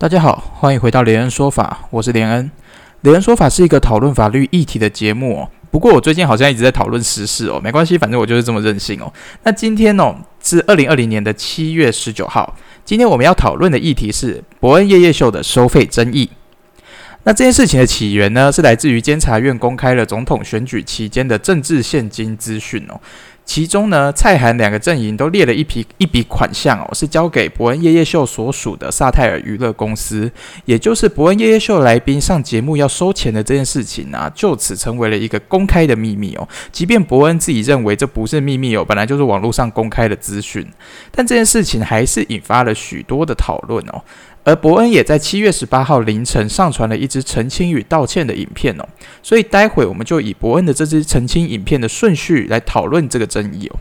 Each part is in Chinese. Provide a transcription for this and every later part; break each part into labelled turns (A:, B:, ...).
A: 大家好，欢迎回到连恩说法，我是连恩。连恩说法是一个讨论法律议题的节目哦。不过我最近好像一直在讨论时事哦，没关系，反正我就是这么任性哦。那今天哦是二零二零年的七月十九号，今天我们要讨论的议题是伯恩夜夜秀的收费争议。那这件事情的起源呢，是来自于监察院公开了总统选举期间的政治现金资讯哦。其中呢，蔡韩两个阵营都列了一批一笔款项哦，是交给伯恩夜夜秀所属的萨泰尔娱乐公司，也就是伯恩夜夜秀来宾上节目要收钱的这件事情啊，就此成为了一个公开的秘密哦。即便伯恩自己认为这不是秘密哦，本来就是网络上公开的资讯，但这件事情还是引发了许多的讨论哦。而伯恩也在七月十八号凌晨上传了一支澄清与道歉的影片哦，所以待会我们就以伯恩的这支澄清影片的顺序来讨论这个争议哦。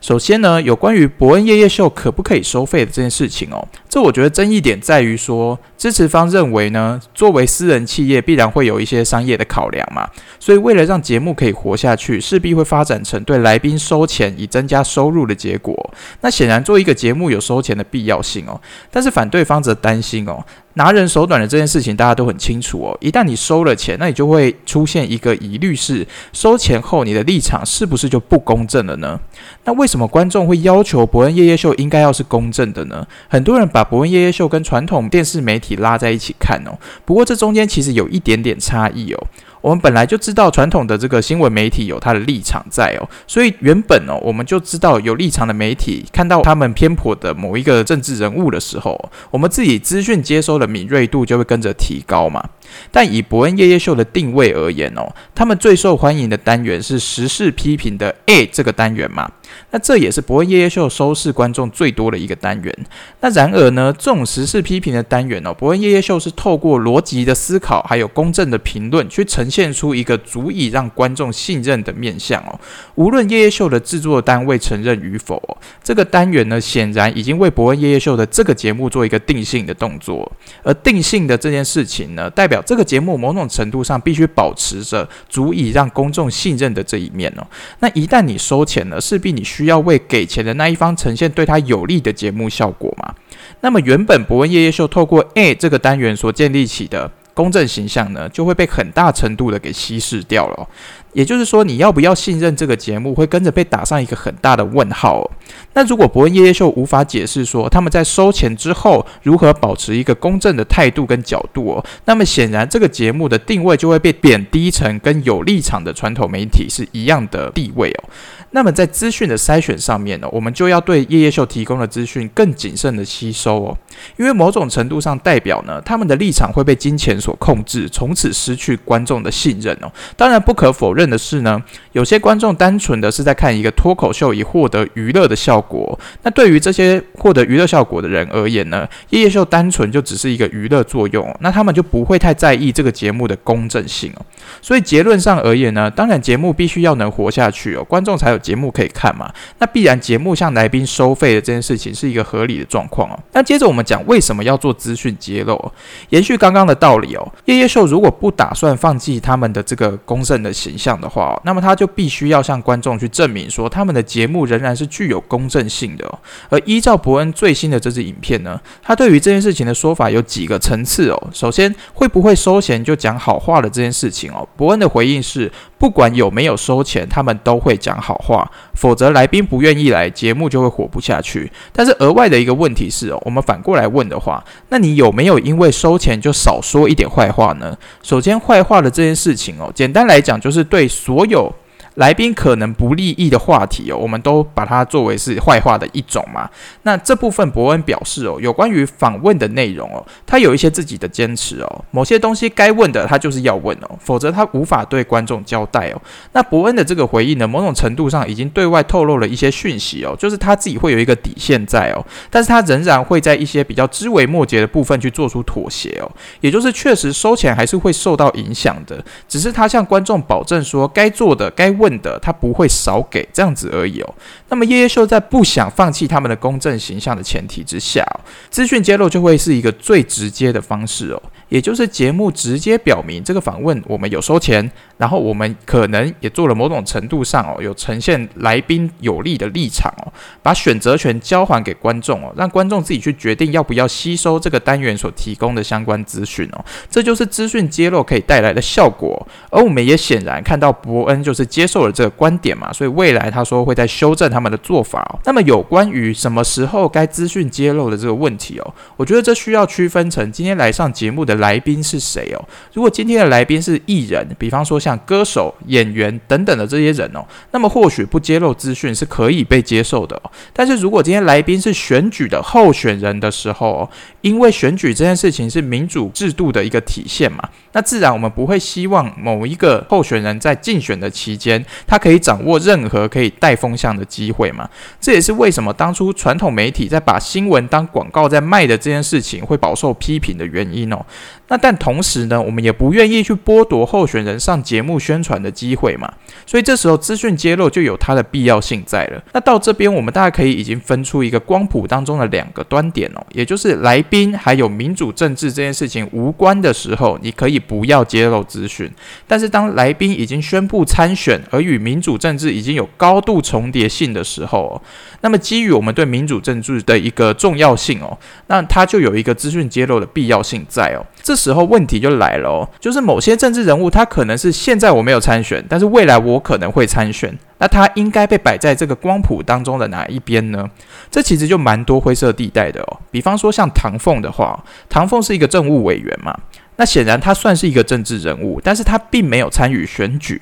A: 首先呢，有关于伯恩夜夜秀可不可以收费的这件事情哦，这我觉得争议点在于说，支持方认为呢，作为私人企业，必然会有一些商业的考量嘛，所以为了让节目可以活下去，势必会发展成对来宾收钱以增加收入的结果。那显然做一个节目有收钱的必要性哦，但是反对方则担心哦。拿人手短的这件事情，大家都很清楚哦。一旦你收了钱，那你就会出现一个疑虑：是收钱后，你的立场是不是就不公正了呢？那为什么观众会要求伯恩夜夜秀应该要是公正的呢？很多人把伯恩夜夜秀跟传统电视媒体拉在一起看哦。不过这中间其实有一点点差异哦。我们本来就知道传统的这个新闻媒体有它的立场在哦，所以原本哦，我们就知道有立场的媒体看到他们偏颇的某一个政治人物的时候，我们自己资讯接收的敏锐度就会跟着提高嘛。但以伯恩夜夜秀的定位而言哦，他们最受欢迎的单元是时事批评的 A 这个单元嘛。那这也是伯恩夜夜秀收视观众最多的一个单元。那然而呢，这种时事批评的单元哦，伯恩夜夜秀是透过逻辑的思考，还有公正的评论，去呈现出一个足以让观众信任的面相哦。无论夜夜秀的制作单位承认与否，这个单元呢，显然已经为伯恩夜夜秀的这个节目做一个定性的动作。而定性的这件事情呢，代表这个节目某种程度上必须保持着足以让公众信任的这一面哦。那一旦你收钱了，势必你需要为给钱的那一方呈现对他有利的节目效果嘛？那么原本博问夜夜秀透过 A 这个单元所建立起的公正形象呢，就会被很大程度的给稀释掉了。也就是说，你要不要信任这个节目，会跟着被打上一个很大的问号。哦那如果伯恩夜夜秀无法解释说他们在收钱之后如何保持一个公正的态度跟角度哦，那么显然这个节目的定位就会被贬低成跟有立场的传统媒体是一样的地位哦。那么在资讯的筛选上面呢，我们就要对夜夜秀提供的资讯更谨慎的吸收哦，因为某种程度上代表呢，他们的立场会被金钱所控制，从此失去观众的信任哦。当然不可否认的是呢，有些观众单纯的是在看一个脱口秀以获得娱乐的效果，那对于这些获得娱乐效果的人而言呢，夜夜秀单纯就只是一个娱乐作用，那他们就不会太在意这个节目的公正性哦。所以结论上而言呢，当然节目必须要能活下去哦，观众才有。节目可以看嘛？那必然节目向来宾收费的这件事情是一个合理的状况哦。那接着我们讲为什么要做资讯揭露？延续刚刚的道理哦，夜夜秀如果不打算放弃他们的这个公正的形象的话，那么他就必须要向观众去证明说他们的节目仍然是具有公正性的。而依照伯恩最新的这支影片呢，他对于这件事情的说法有几个层次哦。首先，会不会收钱就讲好话的这件事情哦，伯恩的回应是。不管有没有收钱，他们都会讲好话，否则来宾不愿意来，节目就会活不下去。但是额外的一个问题是哦，我们反过来问的话，那你有没有因为收钱就少说一点坏话呢？首先，坏话的这件事情哦，简单来讲就是对所有。来宾可能不利益的话题哦，我们都把它作为是坏话的一种嘛。那这部分伯恩表示哦，有关于访问的内容哦，他有一些自己的坚持哦。某些东西该问的他就是要问哦，否则他无法对观众交代哦。那伯恩的这个回应呢，某种程度上已经对外透露了一些讯息哦，就是他自己会有一个底线在哦，但是他仍然会在一些比较枝微末节的部分去做出妥协哦。也就是确实收钱还是会受到影响的，只是他向观众保证说，该做的该问。问的，他不会少给这样子而已哦。那么夜夜秀在不想放弃他们的公正形象的前提之下，资讯揭露就会是一个最直接的方式哦。也就是节目直接表明这个访问我们有收钱，然后我们可能也做了某种程度上哦，有呈现来宾有利的立场哦，把选择权交还给观众哦，让观众自己去决定要不要吸收这个单元所提供的相关资讯哦，这就是资讯揭露可以带来的效果。而我们也显然看到伯恩就是接受受了这个观点嘛，所以未来他说会在修正他们的做法哦。那么有关于什么时候该资讯揭露的这个问题哦，我觉得这需要区分成今天来上节目的。来宾是谁哦？如果今天的来宾是艺人，比方说像歌手、演员等等的这些人哦，那么或许不揭露资讯是可以被接受的。但是如果今天来宾是选举的候选人的时候哦，因为选举这件事情是民主制度的一个体现嘛，那自然我们不会希望某一个候选人在竞选的期间，他可以掌握任何可以带风向的机会嘛。这也是为什么当初传统媒体在把新闻当广告在卖的这件事情会饱受批评的原因哦。那但同时呢，我们也不愿意去剥夺候选人上节目宣传的机会嘛，所以这时候资讯揭露就有它的必要性在了。那到这边，我们大家可以已经分出一个光谱当中的两个端点哦，也就是来宾还有民主政治这件事情无关的时候，你可以不要揭露资讯；但是当来宾已经宣布参选，而与民主政治已经有高度重叠性的时候，那么基于我们对民主政治的一个重要性哦，那它就有一个资讯揭露的必要性在哦。这时候问题就来了哦，就是某些政治人物，他可能是现在我没有参选，但是未来我可能会参选，那他应该被摆在这个光谱当中的哪一边呢？这其实就蛮多灰色地带的哦。比方说像唐凤的话，唐凤是一个政务委员嘛，那显然他算是一个政治人物，但是他并没有参与选举。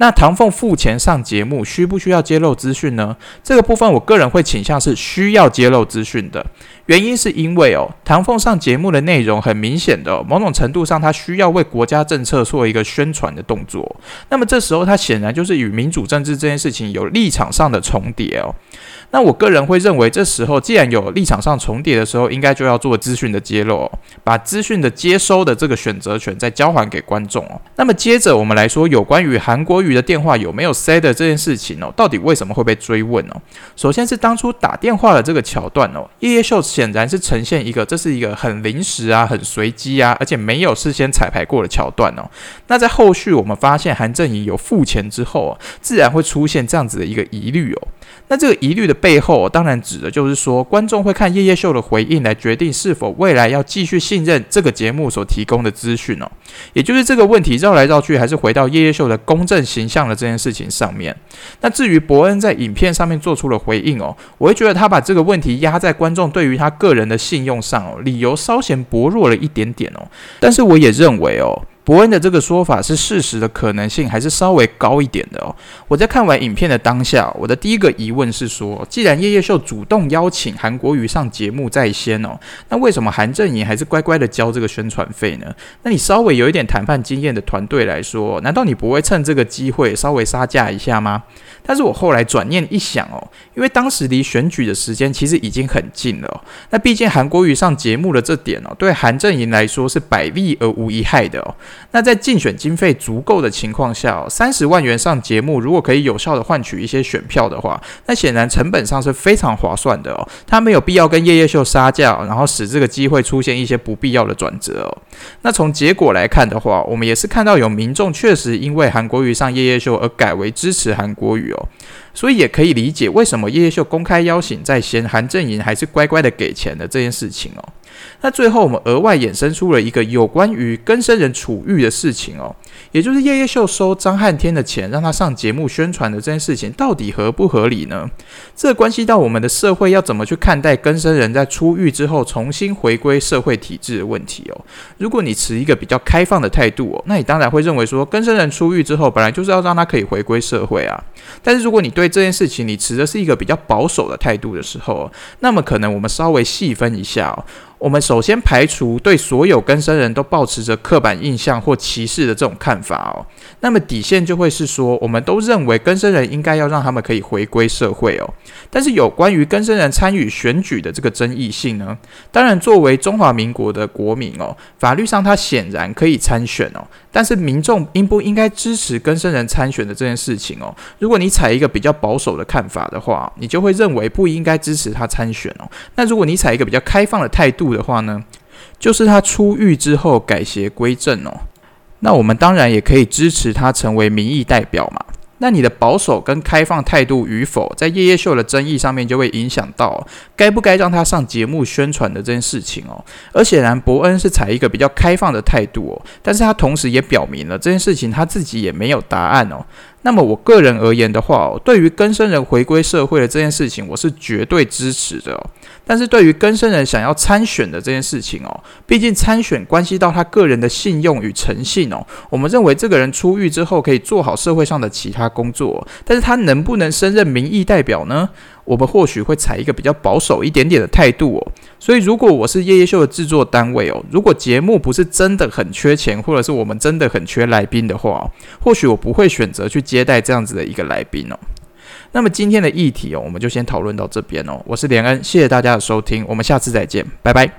A: 那唐凤付钱上节目，需不需要揭露资讯呢？这个部分，我个人会倾向是需要揭露资讯的。原因是因为哦，唐凤上节目的内容很明显的，某种程度上，他需要为国家政策做一个宣传的动作。那么这时候，他显然就是与民主政治这件事情有立场上的重叠哦。那我个人会认为，这时候既然有立场上重叠的时候，应该就要做资讯的揭露，把资讯的接收的这个选择权再交还给观众哦。那么接着我们来说，有关于韩国瑜的电话有没有塞的这件事情哦，到底为什么会被追问哦？首先是当初打电话的这个桥段哦，夜夜秀显然是呈现一个这是一个很临时啊、很随机啊，而且没有事先彩排过的桥段哦。那在后续我们发现韩正怡有付钱之后，自然会出现这样子的一个疑虑哦。那这个疑虑的背后，当然指的就是说，观众会看夜夜秀的回应来决定是否未来要继续信任这个节目所提供的资讯哦。也就是这个问题绕来绕去，还是回到夜夜秀的公正形象的这件事情上面。那至于伯恩在影片上面做出了回应哦，我会觉得他把这个问题压在观众对于他个人的信用上哦，理由稍显薄弱了一点点哦。但是我也认为哦。伯恩的这个说法是事实的可能性还是稍微高一点的哦。我在看完影片的当下，我的第一个疑问是说，既然叶叶秀主动邀请韩国瑜上节目在先哦，那为什么韩正营还是乖乖的交这个宣传费呢？那你稍微有一点谈判经验的团队来说，难道你不会趁这个机会稍微杀价一下吗？但是我后来转念一想哦，因为当时离选举的时间其实已经很近了，那毕竟韩国瑜上节目的这点哦，对韩正营来说是百利而无一害的哦。那在竞选经费足够的情况下，三十万元上节目，如果可以有效的换取一些选票的话，那显然成本上是非常划算的哦。他没有必要跟夜夜秀杀价，然后使这个机会出现一些不必要的转折哦。那从结果来看的话，我们也是看到有民众确实因为韩国瑜上夜夜秀而改为支持韩国瑜哦。所以也可以理解为什么叶叶秀公开邀请在先，韩正营还是乖乖的给钱的这件事情哦。那最后我们额外衍生出了一个有关于更生人处遇的事情哦，也就是叶叶秀收张汉天的钱让他上节目宣传的这件事情，到底合不合理呢？这关系到我们的社会要怎么去看待更生人在出狱之后重新回归社会体制的问题哦。如果你持一个比较开放的态度哦，那你当然会认为说更生人出狱之后本来就是要让他可以回归社会啊。但是如果你对对这件事情你持的是一个比较保守的态度的时候，那么可能我们稍微细分一下。我们首先排除对所有根生人都保持着刻板印象或歧视的这种看法哦，那么底线就会是说，我们都认为根生人应该要让他们可以回归社会哦。但是有关于根生人参与选举的这个争议性呢，当然作为中华民国的国民哦，法律上他显然可以参选哦，但是民众应不应该支持根生人参选的这件事情哦？如果你采一个比较保守的看法的话，你就会认为不应该支持他参选哦。那如果你采一个比较开放的态度的话呢，就是他出狱之后改邪归正哦，那我们当然也可以支持他成为民意代表嘛。那你的保守跟开放态度与否，在夜夜秀的争议上面就会影响到该不该让他上节目宣传的这件事情哦。而显然伯恩是采一个比较开放的态度哦，但是他同时也表明了这件事情他自己也没有答案哦。那么我个人而言的话哦，对于更生人回归社会的这件事情，我是绝对支持的。但是对于更生人想要参选的这件事情哦，毕竟参选关系到他个人的信用与诚信哦。我们认为这个人出狱之后可以做好社会上的其他工作，但是他能不能升任民意代表呢？我们或许会采一个比较保守一点点的态度哦。所以如果我是夜夜秀的制作单位哦，如果节目不是真的很缺钱，或者是我们真的很缺来宾的话，或许我不会选择去接待这样子的一个来宾哦。那么今天的议题哦，我们就先讨论到这边哦。我是连恩，谢谢大家的收听，我们下次再见，拜拜。